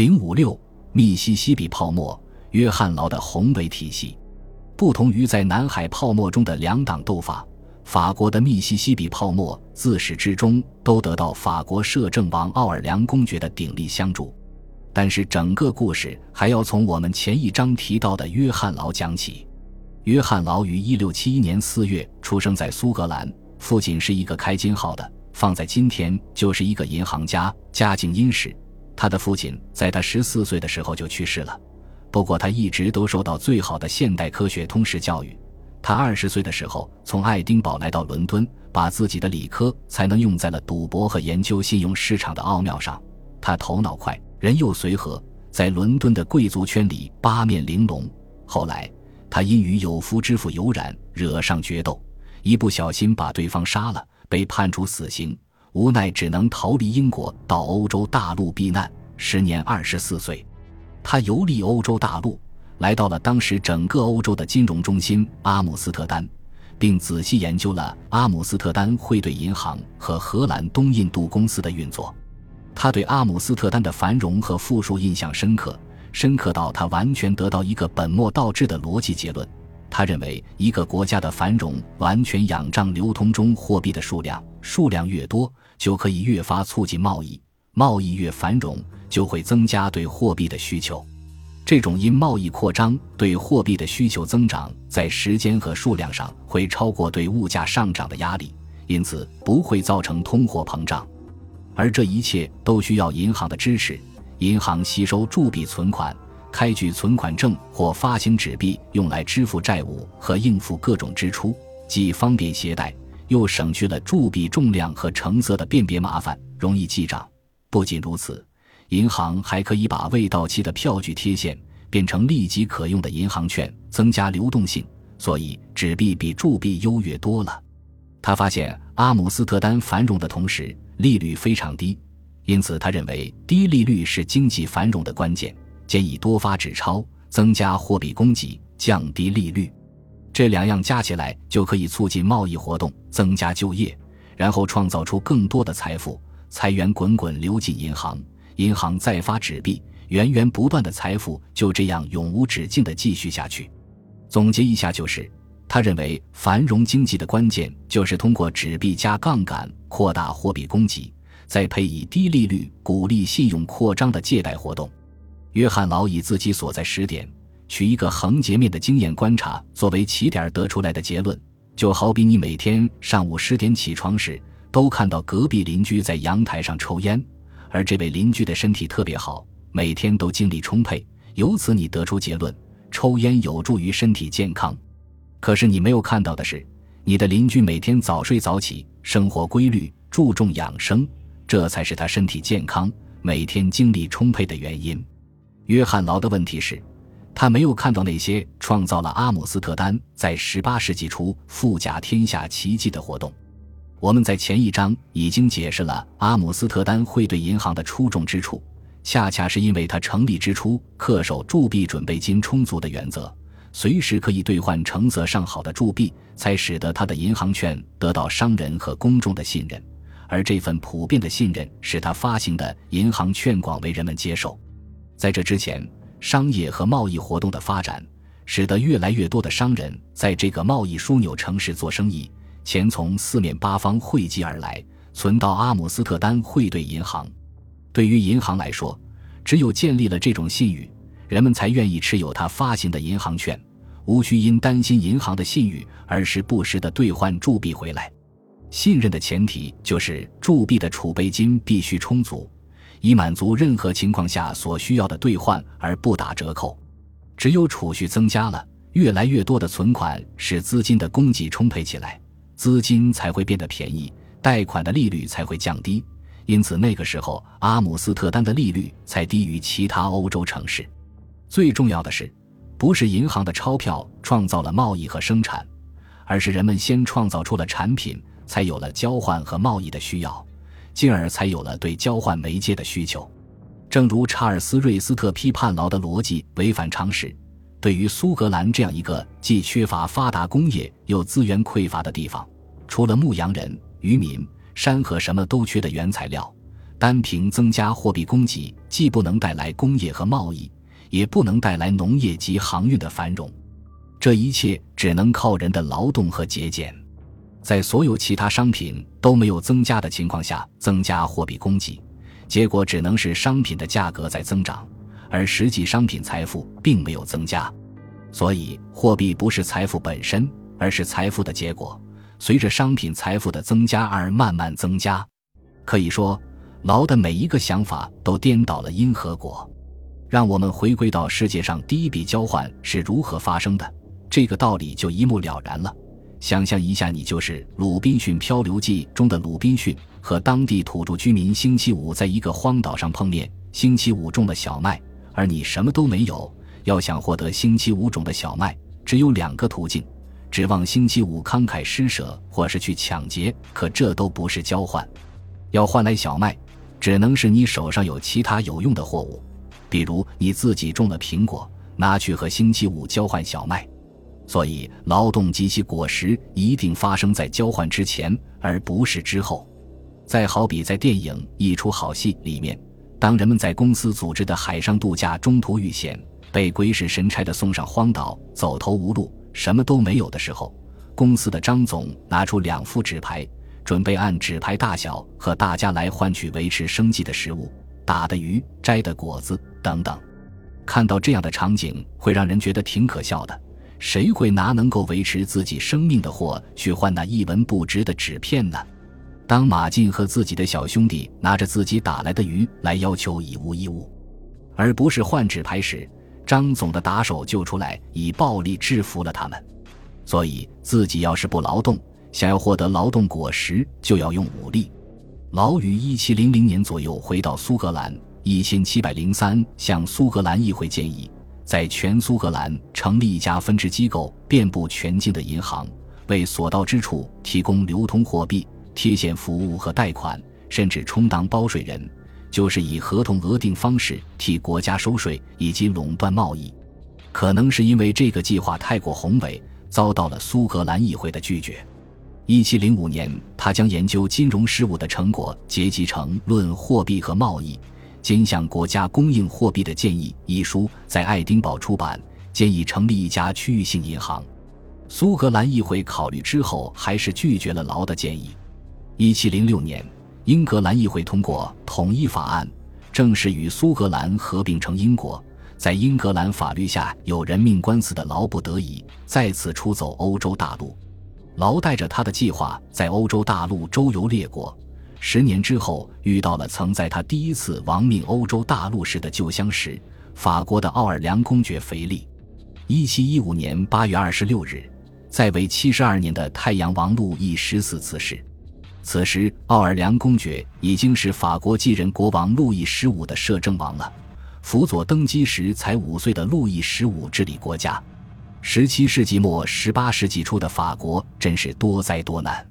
零五六密西西比泡沫，约翰劳的宏伟体系，不同于在南海泡沫中的两党斗法，法国的密西西比泡沫自始至终都得到法国摄政王奥尔良公爵的鼎力相助。但是整个故事还要从我们前一章提到的约翰劳讲起。约翰劳于一六七一年四月出生在苏格兰，父亲是一个开金号的，放在今天就是一个银行家，家境殷实。他的父亲在他十四岁的时候就去世了，不过他一直都受到最好的现代科学通识教育。他二十岁的时候从爱丁堡来到伦敦，把自己的理科才能用在了赌博和研究信用市场的奥妙上。他头脑快，人又随和，在伦敦的贵族圈里八面玲珑。后来他因与有夫之妇有染，惹上决斗，一不小心把对方杀了，被判处死刑。无奈只能逃离英国，到欧洲大陆避难。时年二十四岁，他游历欧洲大陆，来到了当时整个欧洲的金融中心阿姆斯特丹，并仔细研究了阿姆斯特丹汇兑银行和荷兰东印度公司的运作。他对阿姆斯特丹的繁荣和富庶印象深刻，深刻到他完全得到一个本末倒置的逻辑结论。他认为，一个国家的繁荣完全仰仗流通中货币的数量，数量越多，就可以越发促进贸易，贸易越繁荣，就会增加对货币的需求。这种因贸易扩张对货币的需求增长，在时间和数量上会超过对物价上涨的压力，因此不会造成通货膨胀。而这一切都需要银行的支持，银行吸收铸币存款。开具存款证或发行纸币，用来支付债务和应付各种支出，既方便携带，又省去了铸币重量和成色的辨别麻烦，容易记账。不仅如此，银行还可以把未到期的票据贴现，变成立即可用的银行券，增加流动性。所以，纸币比铸币优越多了。他发现阿姆斯特丹繁荣的同时，利率非常低，因此他认为低利率是经济繁荣的关键。建议多发纸钞，增加货币供给，降低利率，这两样加起来就可以促进贸易活动，增加就业，然后创造出更多的财富，财源滚滚流进银行，银行再发纸币，源源不断的财富就这样永无止境的继续下去。总结一下就是，他认为繁荣经济的关键就是通过纸币加杠杆扩大货币供给，再配以低利率鼓励信用扩张的借贷活动。约翰劳以自己所在时点，取一个横截面的经验观察作为起点得出来的结论，就好比你每天上午十点起床时，都看到隔壁邻居在阳台上抽烟，而这位邻居的身体特别好，每天都精力充沛，由此你得出结论：抽烟有助于身体健康。可是你没有看到的是，你的邻居每天早睡早起，生活规律，注重养生，这才是他身体健康、每天精力充沛的原因。约翰劳的问题是，他没有看到那些创造了阿姆斯特丹在十八世纪初富甲天下奇迹的活动。我们在前一章已经解释了阿姆斯特丹汇兑银行的出众之处，恰恰是因为它成立之初恪守铸币准备金充足的原则，随时可以兑换成色上好的铸币，才使得他的银行券得到商人和公众的信任。而这份普遍的信任，使他发行的银行券广为人们接受。在这之前，商业和贸易活动的发展，使得越来越多的商人在这个贸易枢纽城市做生意，钱从四面八方汇集而来，存到阿姆斯特丹汇兑银行。对于银行来说，只有建立了这种信誉，人们才愿意持有他发行的银行券，无需因担心银行的信誉而时不时的兑换铸币回来。信任的前提就是铸币的储备金必须充足。以满足任何情况下所需要的兑换而不打折扣。只有储蓄增加了，越来越多的存款使资金的供给充沛起来，资金才会变得便宜，贷款的利率才会降低。因此，那个时候阿姆斯特丹的利率才低于其他欧洲城市。最重要的是，不是银行的钞票创造了贸易和生产，而是人们先创造出了产品，才有了交换和贸易的需要。进而才有了对交换媒介的需求。正如查尔斯·瑞斯特批判劳的逻辑违反常识，对于苏格兰这样一个既缺乏发达工业又资源匮乏的地方，除了牧羊人、渔民、山河什么都缺的原材料，单凭增加货币供给既不能带来工业和贸易，也不能带来农业及航运的繁荣。这一切只能靠人的劳动和节俭。在所有其他商品都没有增加的情况下，增加货币供给，结果只能是商品的价格在增长，而实际商品财富并没有增加。所以，货币不是财富本身，而是财富的结果，随着商品财富的增加而慢慢增加。可以说，劳的每一个想法都颠倒了因和果。让我们回归到世界上第一笔交换是如何发生的，这个道理就一目了然了。想象一下，你就是《鲁滨逊漂流记》中的鲁滨逊，和当地土著居民星期五在一个荒岛上碰面。星期五种了小麦，而你什么都没有。要想获得星期五种的小麦，只有两个途径：指望星期五慷慨施舍，或是去抢劫。可这都不是交换。要换来小麦，只能是你手上有其他有用的货物，比如你自己种了苹果，拿去和星期五交换小麦。所以，劳动及其果实一定发生在交换之前，而不是之后。再好比在电影《一出好戏》里面，当人们在公司组织的海上度假中途遇险，被鬼使神差的送上荒岛，走投无路，什么都没有的时候，公司的张总拿出两副纸牌，准备按纸牌大小和大家来换取维持生计的食物、打的鱼、摘的果子等等。看到这样的场景，会让人觉得挺可笑的。谁会拿能够维持自己生命的货去换那一文不值的纸片呢？当马进和自己的小兄弟拿着自己打来的鱼来要求以物易物，而不是换纸牌时，张总的打手就出来以暴力制服了他们。所以自己要是不劳动，想要获得劳动果实，就要用武力。劳于一七零零年左右回到苏格兰，一千七百零三向苏格兰议会建议。在全苏格兰成立一家分支机构，遍布全境的银行，为所到之处提供流通货币、贴现服务和贷款，甚至充当包税人，就是以合同额定方式替国家收税以及垄断贸易。可能是因为这个计划太过宏伟，遭到了苏格兰议会的拒绝。一七零五年，他将研究金融事务的成果结集成《论货币和贸易》。兼向国家供应货币的建议一书在爱丁堡出版，建议成立一家区域性银行。苏格兰议会考虑之后，还是拒绝了劳的建议。一七零六年，英格兰议会通过统一法案，正式与苏格兰合并成英国。在英格兰法律下有人命官司的劳不得已再次出走欧洲大陆。劳带着他的计划在欧洲大陆周游列国。十年之后，遇到了曾在他第一次亡命欧洲大陆时的旧相识——法国的奥尔良公爵腓力。一七一五年八月二十六日，在位七十二年的太阳王路易十四辞世。此时，奥尔良公爵已经是法国继任国王路易十五的摄政王了。辅佐登基时才五岁的路易十五治理国家。十七世纪末、十八世纪初的法国真是多灾多难。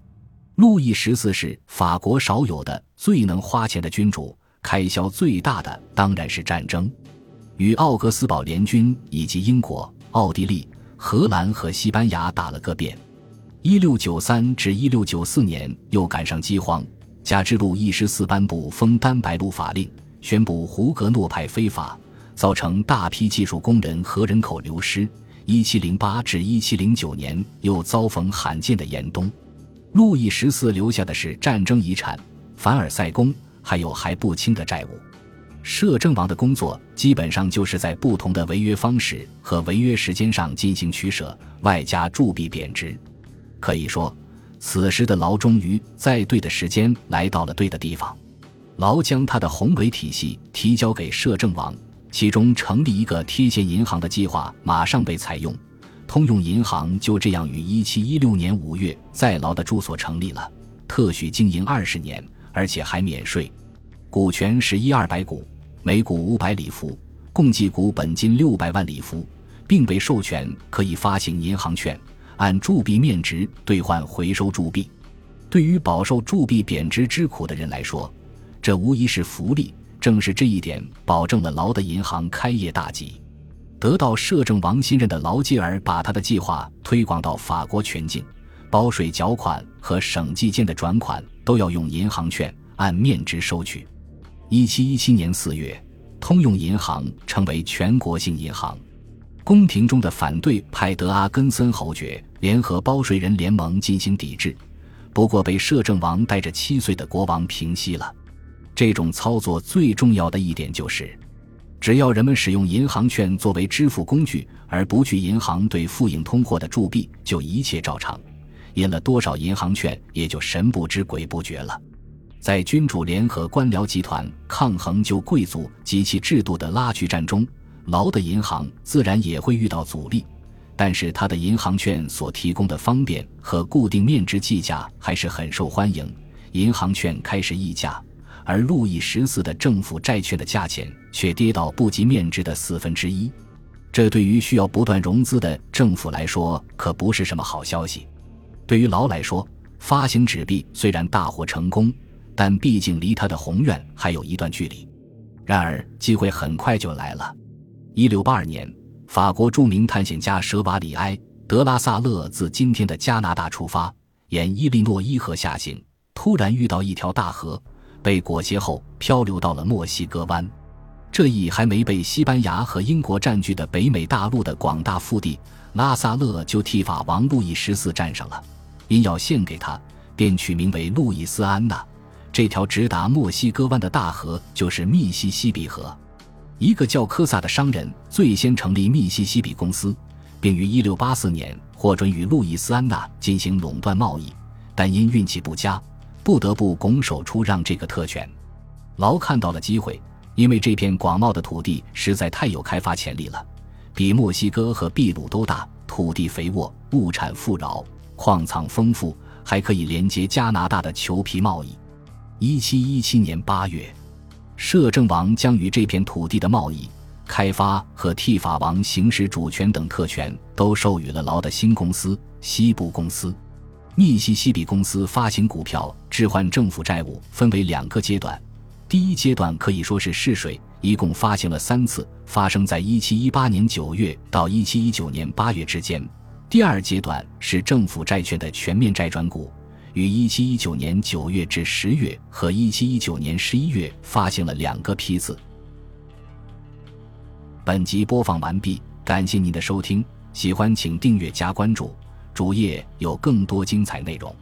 路易十四是法国少有的最能花钱的君主，开销最大的当然是战争，与奥格斯堡联军以及英国、奥地利、荷兰和西班牙打了个遍。一六九三至一六九四年又赶上饥荒，加之路易十四颁布封丹白露法令，宣布胡格诺派非法，造成大批技术工人和人口流失。一七零八至一七零九年又遭逢罕见的严冬。路易十四留下的是战争遗产、凡尔赛宫，还有还不清的债务。摄政王的工作基本上就是在不同的违约方式和违约时间上进行取舍，外加铸币贬值。可以说，此时的劳终于在对的时间来到了对的地方。劳将他的宏伟体系提交给摄政王，其中成立一个贴现银行的计划马上被采用。通用银行就这样于一七一六年五月在劳的住所成立了，特许经营二十年，而且还免税。股权是一二百股，每股五百里弗，共计股本金六百万里弗，并被授权可以发行银行券，按铸币面值兑换回收铸币。对于饱受铸币贬值之苦的人来说，这无疑是福利。正是这一点，保证了劳的银行开业大吉。得到摄政王信任的劳基尔把他的计划推广到法国全境，包税缴款和省际间的转款都要用银行券按面值收取。一七一七年四月，通用银行成为全国性银行。宫廷中的反对派德阿根森侯爵联合包税人联盟进行抵制，不过被摄政王带着七岁的国王平息了。这种操作最重要的一点就是，只要人们使用银行券作为支付工具，而不去银行对付印通货的铸币，就一切照常。印了多少银行券，也就神不知鬼不觉了。在君主联合官僚集团抗衡旧贵族及其制度的拉锯战中。劳的银行自然也会遇到阻力，但是他的银行券所提供的方便和固定面值计价还是很受欢迎。银行券开始溢价，而路易十四的政府债券的价钱却跌到不及面值的四分之一。这对于需要不断融资的政府来说可不是什么好消息。对于劳来说，发行纸币虽然大获成功，但毕竟离他的宏愿还有一段距离。然而，机会很快就来了。一六八二年，法国著名探险家舍瓦里埃·德拉萨勒自今天的加拿大出发，沿伊利诺伊河下行，突然遇到一条大河，被裹挟后漂流到了墨西哥湾。这一还没被西班牙和英国占据的北美大陆的广大腹地，拉萨勒就替法王路易十四占上了。因要献给他，便取名为路易斯安那。这条直达墨西哥湾的大河就是密西西比河。一个叫科萨的商人最先成立密西西比公司，并于1684年获准与路易斯安那进行垄断贸易，但因运气不佳，不得不拱手出让这个特权。劳看到了机会，因为这片广袤的土地实在太有开发潜力了，比墨西哥和秘鲁都大，土地肥沃，物产富饶，矿藏丰富，还可以连接加拿大的裘皮贸易。1717年8月。摄政王将与这片土地的贸易、开发和替法王行使主权等特权都授予了劳的新公司——西部公司。密西西比公司发行股票置换政府债务分为两个阶段，第一阶段可以说是试水，一共发行了三次，发生在1718年9月到1719年8月之间；第二阶段是政府债券的全面债转股。于一七一九年九月至十月和一七一九年十一月发行了两个批次。本集播放完毕，感谢您的收听，喜欢请订阅加关注，主页有更多精彩内容。